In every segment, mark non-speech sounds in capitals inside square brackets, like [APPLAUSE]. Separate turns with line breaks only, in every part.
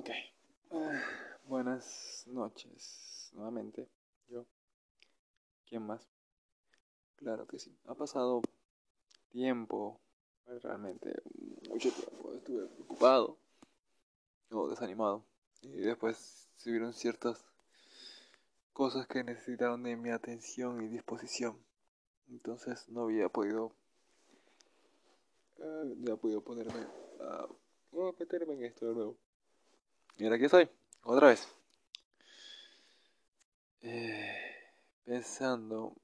Ok. Ah, buenas noches nuevamente. Yo. ¿Quién más? Claro que sí. Ha pasado tiempo, pues, realmente mucho tiempo. Estuve ocupado o desanimado. Y después se vieron ciertas cosas que necesitaron de mi atención y disposición. Entonces no había podido. eh, no había podido ponerme a. meterme en esto de nuevo. Ahora aquí estoy, otra vez. Eh, pensando,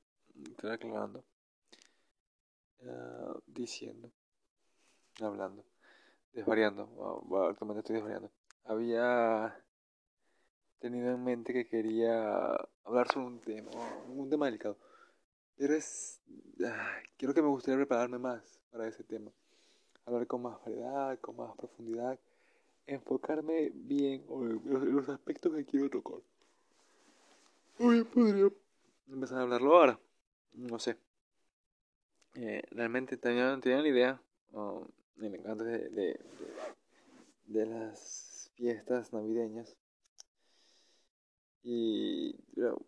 estoy aclarando, ah, diciendo, hablando, desvariando, ah, actualmente estoy desvariando. Había tenido en mente que quería hablar sobre un tema, un tema delicado. Pero es, creo que me gustaría prepararme más para ese tema. Hablar con más variedad, con más profundidad enfocarme bien en los aspectos que quiero tocar. Oye, podría empezar a hablarlo ahora. No sé. Eh, realmente tenía, tenía la idea, um, antes de, de, de, las fiestas navideñas. Y pero,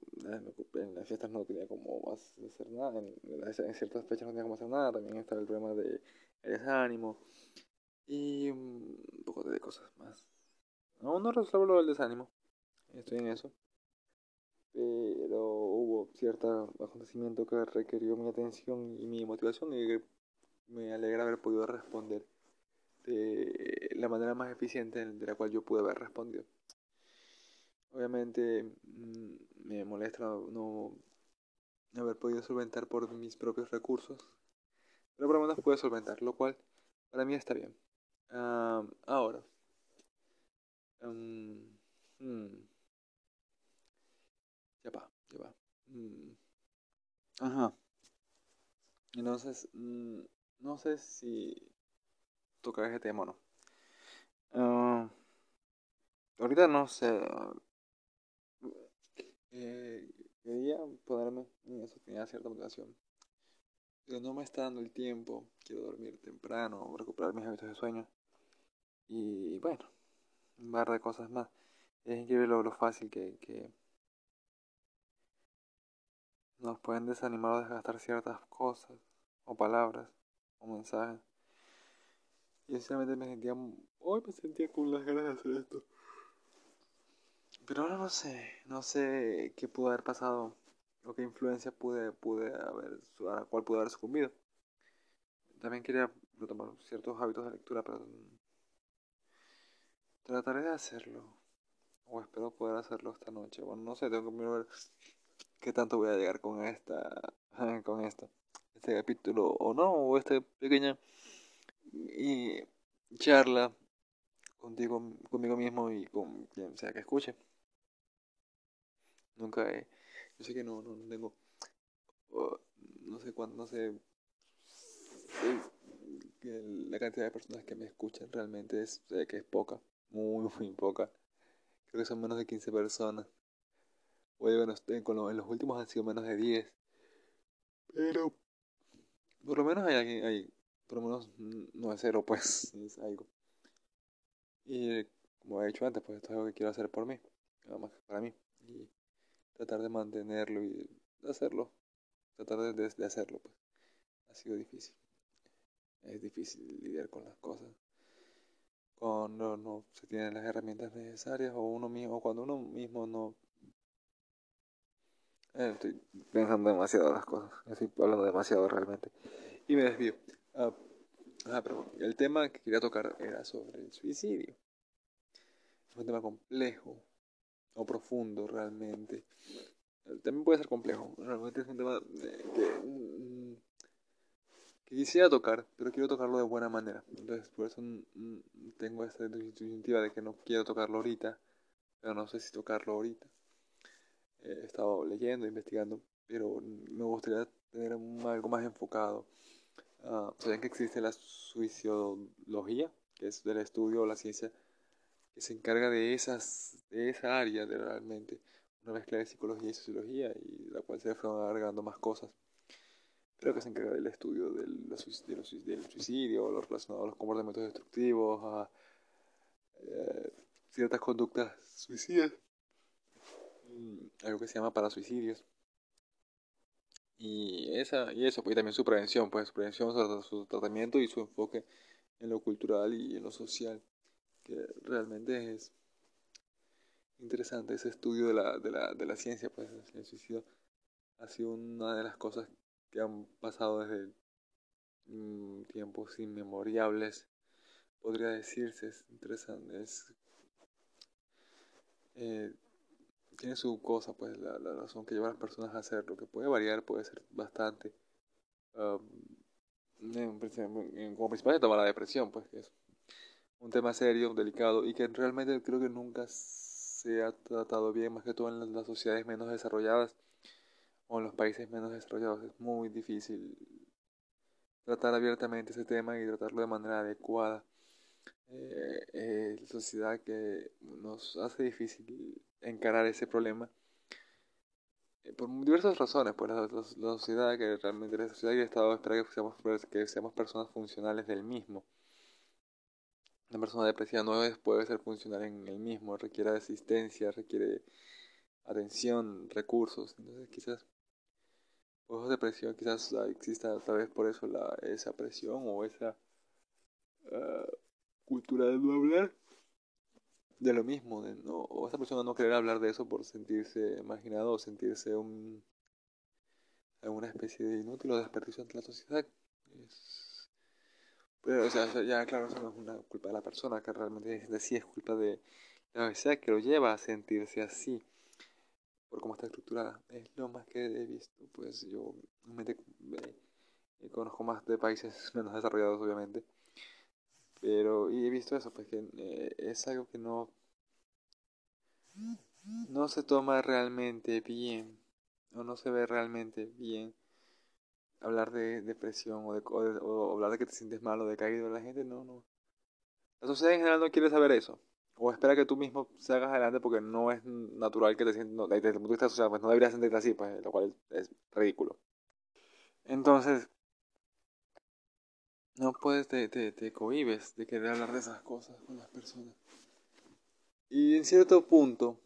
en las fiestas no tenía como hacer nada, en, ciertas fechas no tenía como hacer nada, también estaba el problema de desánimo y un poco de cosas más. Aún no resuelvo el desánimo. Estoy en eso. Pero hubo cierto acontecimiento que requirió mi atención y mi motivación y me alegra haber podido responder de la manera más eficiente de la cual yo pude haber respondido. Obviamente mm, me molesta no haber podido solventar por mis propios recursos, pero por lo menos pude solventar, lo cual para mí está bien. Uh, ahora. Um, hmm. Ya va, ya va. Mm. Ajá. Entonces, mm, no sé si tocar ese tema o no. Uh, ahorita no sé. Eh, quería ponerme en eso, tenía cierta motivación. Pero no me está dando el tiempo. Quiero dormir temprano, recuperar mis hábitos de sueño. Y bueno, un par de cosas más. Es increíble lo, fácil que, que, nos pueden desanimar o desgastar ciertas cosas, o palabras, o mensajes. Y sinceramente me sentía, hoy me sentía con las ganas de hacer esto. Pero ahora no sé, no sé qué pudo haber pasado, o qué influencia pude, pude haber, a la cual pude haber sucumbido. También quería retomar ciertos hábitos de lectura, pero Trataré de hacerlo. O espero poder hacerlo esta noche. Bueno, no sé, tengo que ver qué tanto voy a llegar con esta. [LAUGHS] con esto. Este capítulo o no, o esta pequeña y charla contigo, conmigo mismo y con quien sea que escuche. Nunca he, yo sé que no, no tengo, no sé cuánto, no sé, la cantidad de personas que me escuchan realmente es, sé que es poca muy, muy poca. Creo que son menos de 15 personas. Bueno, en los últimos han sido menos de 10. Pero por lo menos hay alguien, hay, por lo menos no es cero, pues, [LAUGHS] es algo. Y como he dicho antes, pues esto es algo que quiero hacer por mí, nada más para mí. Y tratar de mantenerlo y de hacerlo, tratar de, de hacerlo, pues. Ha sido difícil. Es difícil lidiar con las cosas cuando no se tienen las herramientas necesarias o uno mismo, cuando uno mismo no... Eh, estoy pensando demasiado las cosas, estoy hablando demasiado realmente. Y me desvío. ah, ah pero el tema que quería tocar era sobre el suicidio. Es un tema complejo o profundo realmente. También puede ser complejo. Realmente es un tema que mm, que quisiera tocar, pero quiero tocarlo de buena manera. Entonces, por eso tengo esta disyuntiva de que no quiero tocarlo ahorita, pero no sé si tocarlo ahorita. he estado leyendo, investigando, pero me gustaría tener algo más enfocado. Uh, ¿Saben que existe la suicidología, que es del estudio o la ciencia que se encarga de, esas, de esa área de realmente? Una mezcla de psicología y sociología, y la cual se fueron agregando más cosas creo que se encarga del estudio del, del suicidio, lo relacionado a los comportamientos destructivos, a eh, ciertas conductas suicidas, mm, algo que se llama parasuicidios. Y, esa, y eso, pues también su prevención, pues su prevención, su tratamiento y su enfoque en lo cultural y en lo social, que realmente es interesante ese estudio de la, de la, de la ciencia, pues el suicidio ha sido una de las cosas que han pasado desde mm, tiempos inmemoriales, podría decirse, es interesante, eh, tiene su cosa, pues la, razón que lleva a las personas a hacerlo, que puede variar, puede ser bastante. como principal toma la depresión, pues que es un tema serio, delicado y que realmente creo que nunca se ha tratado bien, más que todo en las sociedades menos desarrolladas o en los países menos desarrollados. Es muy difícil tratar abiertamente ese tema y tratarlo de manera adecuada. Eh, eh, la sociedad que nos hace difícil encarar ese problema eh, por diversas razones, pues la, sociedad que realmente la sociedad y el Estado espera que seamos, que seamos personas funcionales del mismo. Una persona depresiva no puede ser funcional en el mismo, requiere asistencia, requiere atención, recursos. Entonces quizás por depresión quizás exista tal vez por eso la, esa presión o esa ah, cultura de no hablar de lo mismo, de no, o esa persona no querer hablar de eso por sentirse marginado o sentirse un, alguna especie de inútil o desperdicio ante la sociedad. pero, o sea, ya claro, eso no es una culpa de la persona, que realmente es, sí es culpa de la sociedad que lo lleva a sentirse así, por cómo está estructurada. Es lo más que he visto, pues yo me, eh, conozco más de países [LAUGHS] menos desarrollados, obviamente pero, y he visto eso, pues que eh, es algo que no, no se toma realmente bien, o no se ve realmente bien hablar de depresión o, de, o, hablar de que te sientes mal o decaído. La gente no, no. La sociedad en general no quiere saber eso. O espera que tú mismo se hagas adelante porque no es natural que te sientas, no, desde el punto de vista social, pues no deberías sentirte así, pues, lo cual es ridículo. Entonces, no puedes, te, te, te cohibes de querer hablar de esas cosas con las personas. Y en cierto punto,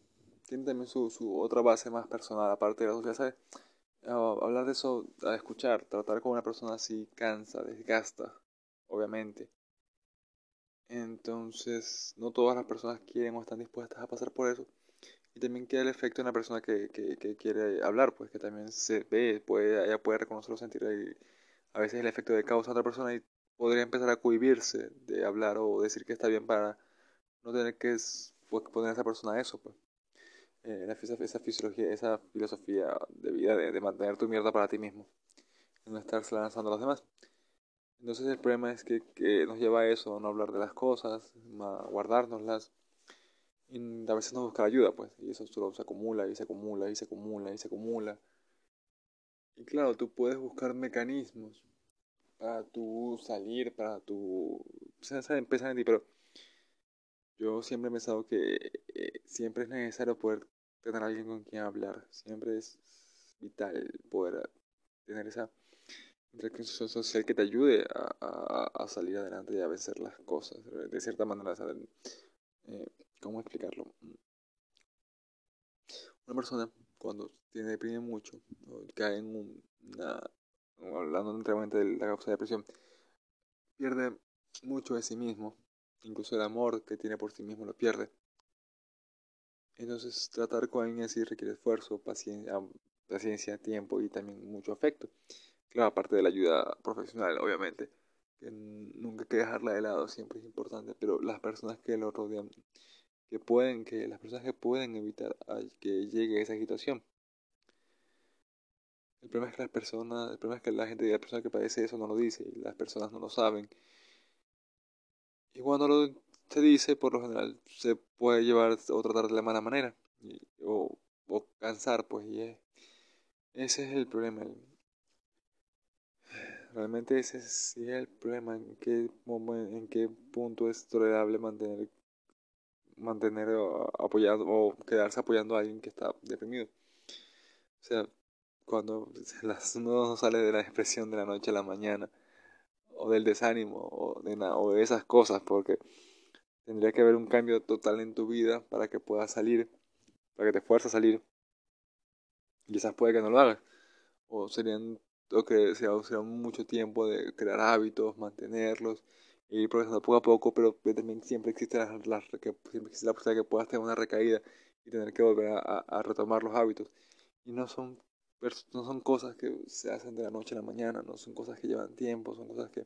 tiene también su, su otra base más personal, aparte de la sociedad, ¿sabes? Ah, hablar de eso, a escuchar, tratar con una persona así cansa, desgasta, obviamente. Entonces, no todas las personas quieren o están dispuestas a pasar por eso. Y también queda el efecto de una persona que, que, que quiere hablar, pues que también se ve, puede, ella puede reconocerlo, sentir ahí a veces el efecto de causa a otra persona y podría empezar a cohibirse de hablar o decir que está bien para no tener que pues, poner a esa persona eso, pues. Eh, esa, fisiología, esa filosofía de vida de, mantener tu mierda para ti mismo no estarse lanzando a los demás. Entonces el problema es que, que nos lleva a eso, no hablar de las cosas, a guardárnoslas y a veces no buscar ayuda, pues, y eso solo se acumula y se acumula y se acumula y se acumula. Y claro, tú puedes buscar mecanismos para tú salir, para tú empezar en ti, pero yo siempre he pensado que eh, siempre es necesario poder tener a alguien con quien hablar, siempre es vital poder tener esa interacción social que te ayude a, a, salir adelante y a vencer las cosas, de cierta manera, eh, ¿cómo explicarlo? Una persona cuando tiene deprime mucho, cae en una hablando enteramente de la causa de depresión, pierde mucho de sí mismo, incluso el amor que tiene por sí mismo lo pierde. Entonces tratar con alguien así requiere esfuerzo, paciencia, paciencia, tiempo y también mucho afecto. Claro, aparte de la ayuda profesional, obviamente, que nunca hay que dejarla de lado, siempre es importante, pero las personas que lo rodean, que pueden, que las personas que pueden evitar que llegue esa situación, el problema es que las personas, el problema es que la gente, la persona que padece eso no lo dice y las personas no lo saben. Y cuando lo se dice, por lo general se puede llevar o tratar de la mala manera o, o, cansar, pues, y ese es el problema. Realmente ese es, el problema, en qué, en qué punto es tolerable mantener, mantener apoyado o quedarse apoyando a alguien que está deprimido. O sea, cuando [LAUGHS] uno sale de la expresión de la noche a la mañana, o del desánimo, o de, o de esas cosas, porque tendría que haber un cambio total en tu vida para que puedas salir, para que te fuerces a salir. Quizás puede que no lo hagas. O serían o que sea, sea mucho tiempo de crear hábitos, mantenerlos, ir progresando poco a poco, pero también siempre existe la, que, siempre existe la posibilidad de que puedas tener una recaída y tener que volver a, a, retomar los hábitos. Y no son, no son cosas que se hacen de la noche a la mañana, no son cosas que llevan tiempo, son cosas que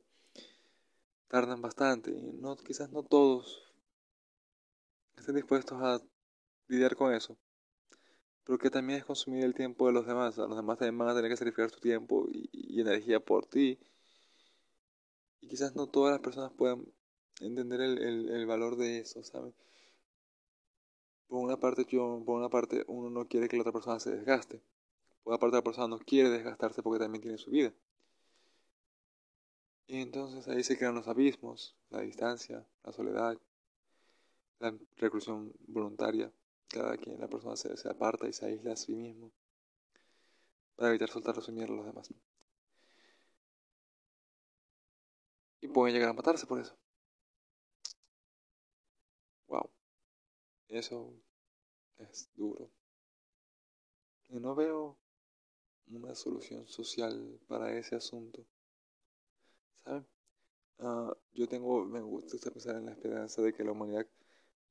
tardan bastante y no, quizás no todos estén dispuestos a lidiar con eso. Pero que también es consumir el tiempo de los demás. los demás también van a tener que sacrificar su tiempo y, energía por ti. Y quizás no todas las personas puedan entender el, el, valor de eso, ¿sabes? Por una parte, yo, por una parte, uno no quiere que la otra persona se desgaste. Por otra parte, la persona no quiere desgastarse porque también tiene su vida. Y entonces ahí se crean los abismos, la distancia, la soledad, la reclusión voluntaria. Cada quien, la persona se, aparta y se aísla a sí mismo para evitar soltar su mierda a los demás. Y pueden llegar a matarse por eso. Wow. Eso es duro. Y no veo una solución social para ese asunto. ¿Saben? Ah, yo tengo, me gusta pensar en la esperanza de que la humanidad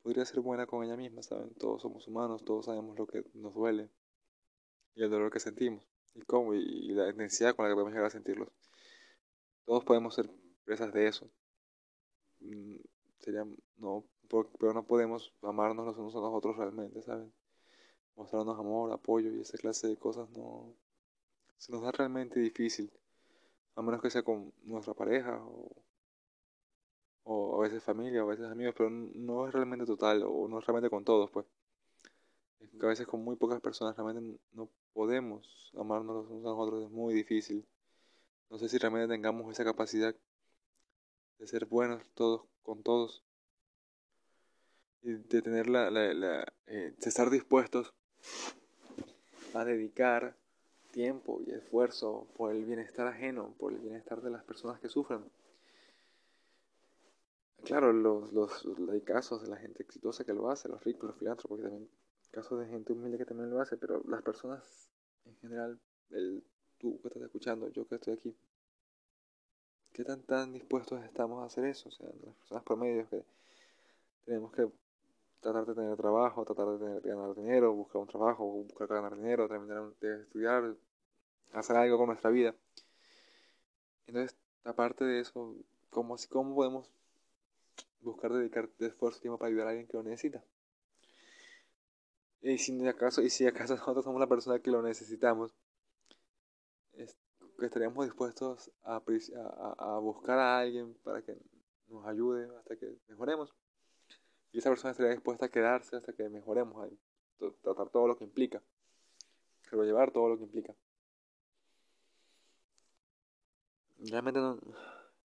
podría ser buena con ella misma, ¿saben? Todos somos humanos, todos sabemos lo que nos duele y el dolor que sentimos y cómo y, la intensidad con la que podemos llegar a sentirlos. Todos podemos ser presas de eso. Mm, sería, no, pero no podemos amarnos los unos a los otros realmente, ¿saben? Mostrarnos amor, apoyo y esa clase de cosas no se nos da realmente difícil, a menos que sea con nuestra pareja o o a veces familia, o a veces amigos, pero no es realmente total, o no es realmente con todos, pues. a veces con muy pocas personas realmente no podemos amarnos los unos a los otros, es muy difícil. No sé si realmente tengamos esa capacidad de ser buenos todos con todos y de tener la, la, la eh, de estar dispuestos a dedicar tiempo y esfuerzo por el bienestar ajeno, por el bienestar de las personas que sufren. Claro, los, los, hay casos de la gente exitosa que lo hace, los ricos, los filántropos, porque también casos de gente humilde que también lo hace, pero las personas en general, el, tú que estás escuchando, yo que estoy aquí, ¿qué tan, tan dispuestos estamos a hacer eso? O sea, las personas promedios que tenemos que tratar de tener trabajo, tratar de, tener, ganar dinero, buscar un trabajo, buscar ganar dinero, terminar de estudiar, hacer algo con nuestra vida. Entonces, aparte de eso, ¿cómo, cómo podemos buscar dedicar esfuerzo y tiempo para ayudar a alguien que lo necesita. Y si acaso, y si acaso [LAUGHS] nosotros somos la persona que lo necesitamos, que estaríamos dispuestos a, a, buscar a alguien para que nos ayude hasta que mejoremos. Y esa persona estaría dispuesta a quedarse hasta que mejoremos, tratar todo lo que implica, llevar todo lo que implica. Realmente no,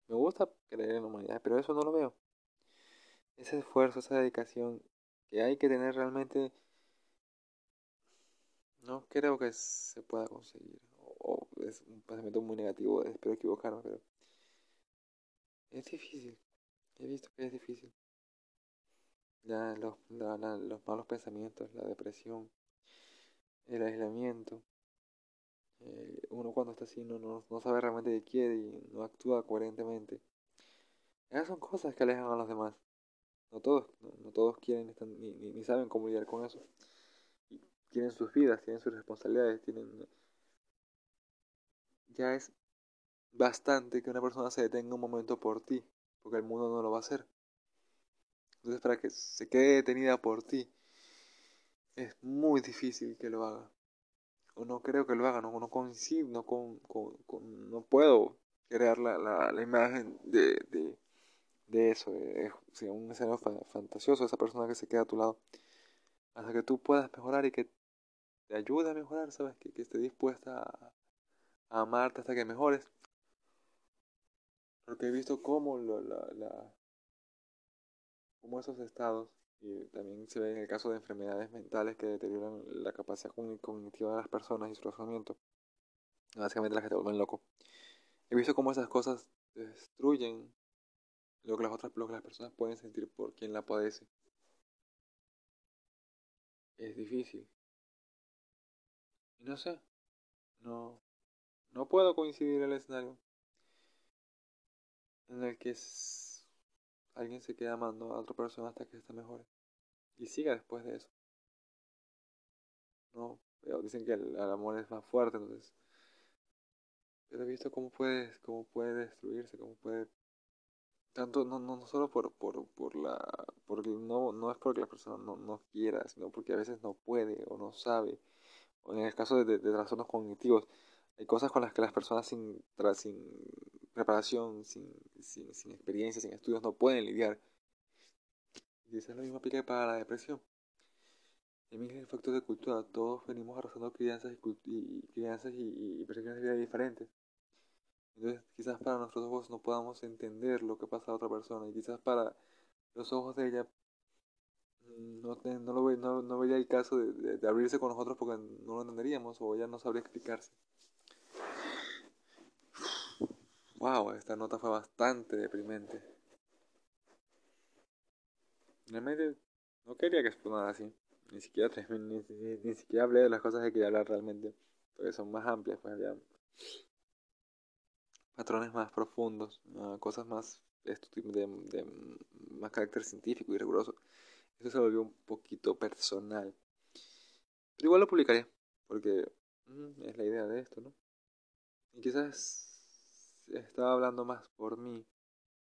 me gusta creer en la humanidad, pero eso no lo veo ese esfuerzo, esa dedicación que hay que tener realmente, no creo que se pueda conseguir. O, es un pensamiento muy negativo, espero equivocarme, pero es difícil. He visto que es difícil. Ya, los, los malos pensamientos, la depresión, el aislamiento. Eh, uno cuando está así no, no, no sabe realmente qué quiere y no actúa coherentemente. Esas son cosas que alejan a los demás. No todos, no, todos quieren ni, ni, saben cómo lidiar con eso. Tienen sus vidas, tienen sus responsabilidades, tienen... Ya es bastante que una persona se detenga un momento por ti, porque el mundo no lo va a hacer. Entonces para que se quede detenida por ti, es muy difícil que lo haga. O no creo que lo haga, no, no coincido, no, con, con, no puedo crear la, la, la imagen de de eso, es un escenario fantasioso, esa persona que se queda a tu lado, hasta que tú puedas mejorar y que te ayude a mejorar, ¿sabes? Que, que esté dispuesta a, amarte hasta que mejores. Porque he visto cómo, lo, la, la, cómo esos estados, y también se ve en el caso de enfermedades mentales que deterioran la capacidad cognitiva de las personas y su razonamiento, básicamente las que te vuelven loco. He visto cómo esas cosas destruyen lo que las otras lo que las personas pueden sentir por quien la padece. Es difícil. Y no sé, no, no puedo coincidir el escenario en el que alguien se queda amando a otra persona hasta que está mejor y siga después de eso. No, dicen que el, amor es más fuerte, entonces. Pero he visto cómo puede, cómo puede destruirse, cómo puede tanto no, no, no solo por, por, por la porque no, no es porque la persona no, no quiera sino porque a veces no puede o no sabe. O en el caso de, de, trastornos cognitivos hay cosas con las que las personas sin, sin preparación sin, sin, sin experiencia sin estudios no pueden lidiar. Y eso es lo mismo aplica para la depresión. También es el factor de cultura todos venimos arrastrando crianzas y, y crianzas y, y de vida diferentes entonces quizás para nuestros ojos no podamos entender lo que pasa a otra persona y quizás para los ojos de ella mm, no, no, vería el caso de, de, abrirse con nosotros porque no lo entenderíamos o ella no sabría explicarse. Wow, esta nota fue bastante deprimente. Realmente no quería que explotara así. Ni siquiera, ni, ni, ni, siquiera hablé de las cosas que quería hablar realmente. Porque son más amplias, pues ya patrones más profundos, cosas más de, de, más carácter científico y riguroso. Eso se volvió un poquito personal. Pero igual lo publicaré, porque mm, es la idea de esto, ¿no? Y quizás estaba hablando más por mí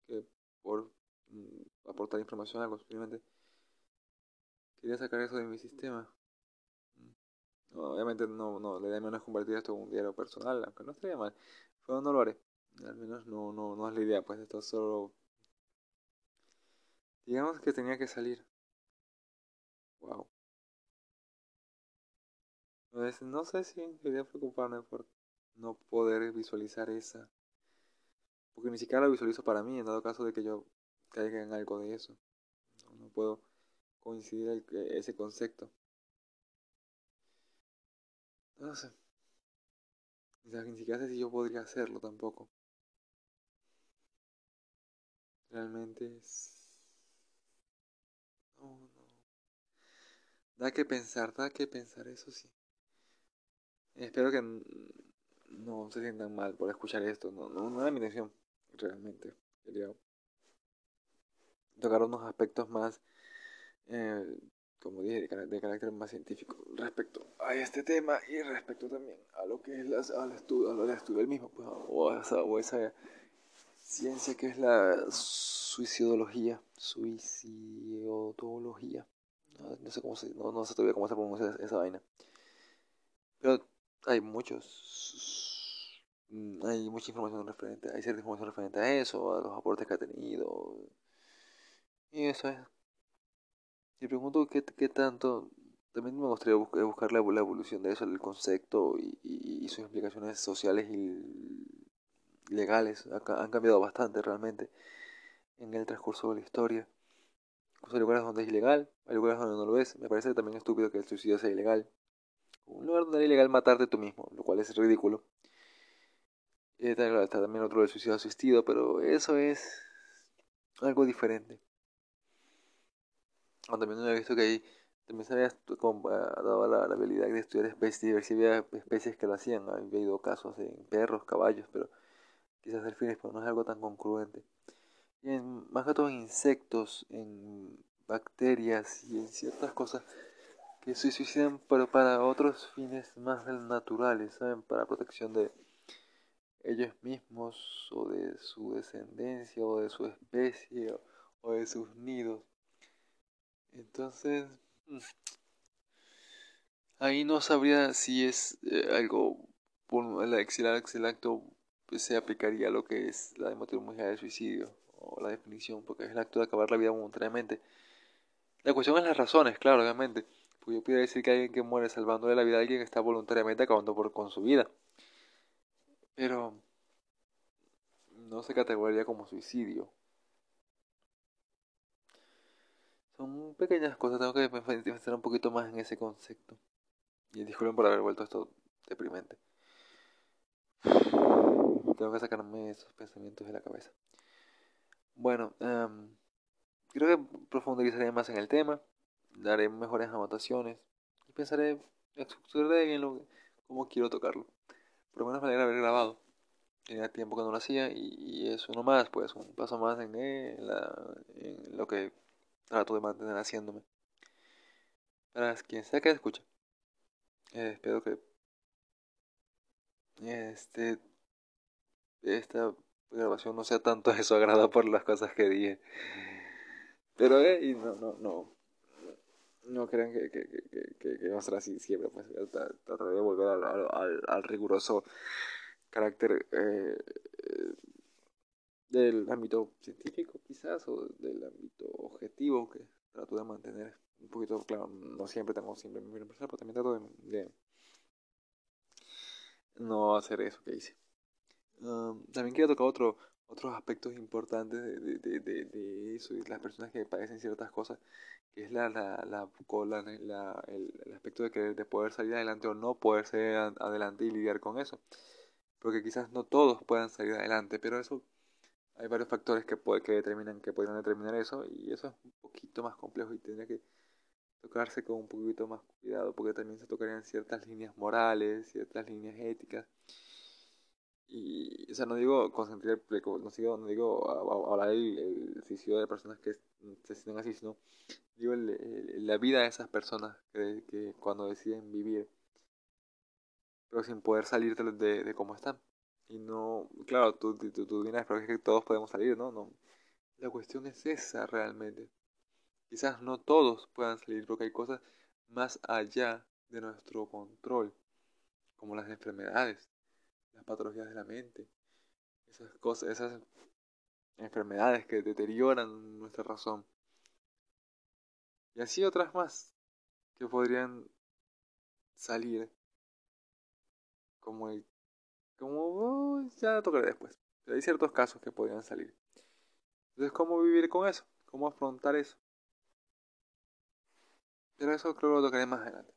que por mm, aportar información a algo, simplemente quería sacar eso de mi sistema. Mm. obviamente no, no, la idea no es convertir esto en un diario personal, aunque no estaría mal, pero no lo haré. Al menos no, no, no es la idea, pues esto solo... Digamos que tenía que salir. Wow. No sé si debería preocuparme por no poder visualizar esa. Porque ni siquiera la visualizo para mí, en dado caso de que yo caiga en algo de eso. No, puedo coincidir el, ese concepto. No sé. Ni siquiera sé si yo podría hacerlo tampoco. Realmente es... No, no. Da que pensar, da que pensar, eso sí. Espero que no se sientan mal por escuchar esto. No, no, no era mi intención, realmente. Quería tocar unos aspectos más, eh, como dije, de, carácter más científico respecto a este tema y respecto también a lo que es al estudio, al estudio del mismo, pues, o, o esa ciencia que es la suicidología, suicidología, no, sé cómo se, no, no, sé todavía cómo se pronuncia esa vaina, pero hay muchos, hay mucha información referente, hay cierta información referente a eso, a los aportes que ha tenido, y eso es. Y pregunto qué, qué tanto, también me gustaría buscar la, evolución de eso, el concepto y, y sus implicaciones sociales y legales han cambiado bastante realmente en el transcurso de la historia. Hay lugares donde es ilegal, hay lugares donde no lo es. Me parece también estúpido que el suicidio sea ilegal. Un lugar donde es ilegal matarte tú mismo, lo cual es ridículo. Y está, también otro del suicidio asistido, pero eso es algo diferente. también he visto que ahí también se había dado la, habilidad de estudiar especies, diversidad especies que lo hacían. Ha habido casos en perros, caballos, pero quizás delfines, pero no es algo tan concluente. En, más que todo en insectos, en bacterias y en ciertas cosas que se suicidan, pero para otros fines más naturales, ¿saben? Para protección de ellos mismos o de su descendencia o de su especie o, de sus nidos. Entonces, mm, ahí no sabría si es eh, algo por el, el acto se aplicaría lo que es la hematología de suicidio o la definición, porque es el acto de acabar la vida momentáneamente. La cuestión es las razones, claro, obviamente. Porque yo pudiera decir que alguien que muere salvándole la vida a alguien está voluntariamente acabando por, con su vida. Pero no se categorizaría como suicidio. Son pequeñas cosas, tengo que pensar un poquito más en ese concepto. Y disculpen por haber vuelto esto deprimente. Tengo que sacarme esos pensamientos de la cabeza. Bueno, em, creo que profundizaré más en el tema, daré mejores anotaciones y pensaré, estructuraré bien lo, cómo quiero tocarlo. Por lo menos me alegra haber grabado. Tenía tiempo que no lo hacía y, es uno más, pues un paso más en, en lo que trato de mantener haciéndome. Para quien sea que escuche, eh, espero que este esta grabación no sea tanto de su agrado por las cosas que dije. Pero eh, no, no, no. No crean que, que, que, que, a así siempre, pues trataré de volver al, al, riguroso carácter eh, del ámbito científico quizás o del ámbito objetivo que trato de mantener un poquito claro no siempre tengo siempre mi pero también trato de, de, no hacer eso que hice um, también quiero tocar otro, otros aspectos importantes de, de, de, eso y las personas que padecen ciertas cosas que es la, la, la, la el, el, aspecto de, que, de poder salir adelante o no poder salir adelante y lidiar con eso porque quizás no todos puedan salir adelante, pero eso hay varios factores que, que determinan que podrían determinar eso y eso es un poquito más complejo y tendría que tocarse con un poquito más cuidado porque también se tocarían ciertas líneas morales, ciertas líneas éticas. Y, o sea, no digo concentrar, no digo, hablar del suicidio de personas que se sienten así, sino digo el, la vida de esas personas que, cuando deciden vivir pero sin poder salir de, de, cómo están. Y no, claro, tú, tú, tú dirás, pero es que todos podemos salir, ¿no? no. La cuestión es esa realmente. Quizás no todos puedan salir porque hay cosas más allá de nuestro control, como las enfermedades, las patologías de la mente, esas cosas, esas enfermedades que deterioran nuestra razón. Y así otras más que podrían salir como el, como oh, ya tocaré después. Pero hay ciertos casos que podrían salir. Entonces, ¿cómo vivir con eso? ¿Cómo afrontar eso? Pero eso creo que lo tocaré más adelante.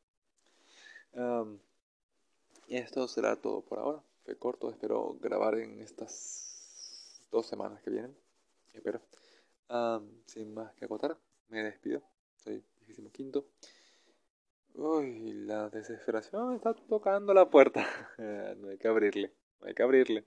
y esto será todo por ahora. Fue corto, espero grabar en estas dos semanas que vienen. Espero. sin más que acotar, me despido. Soy quinto Uy, la desesperación está tocando la puerta. [LAUGHS] no hay que abrirle, no hay que abrirle.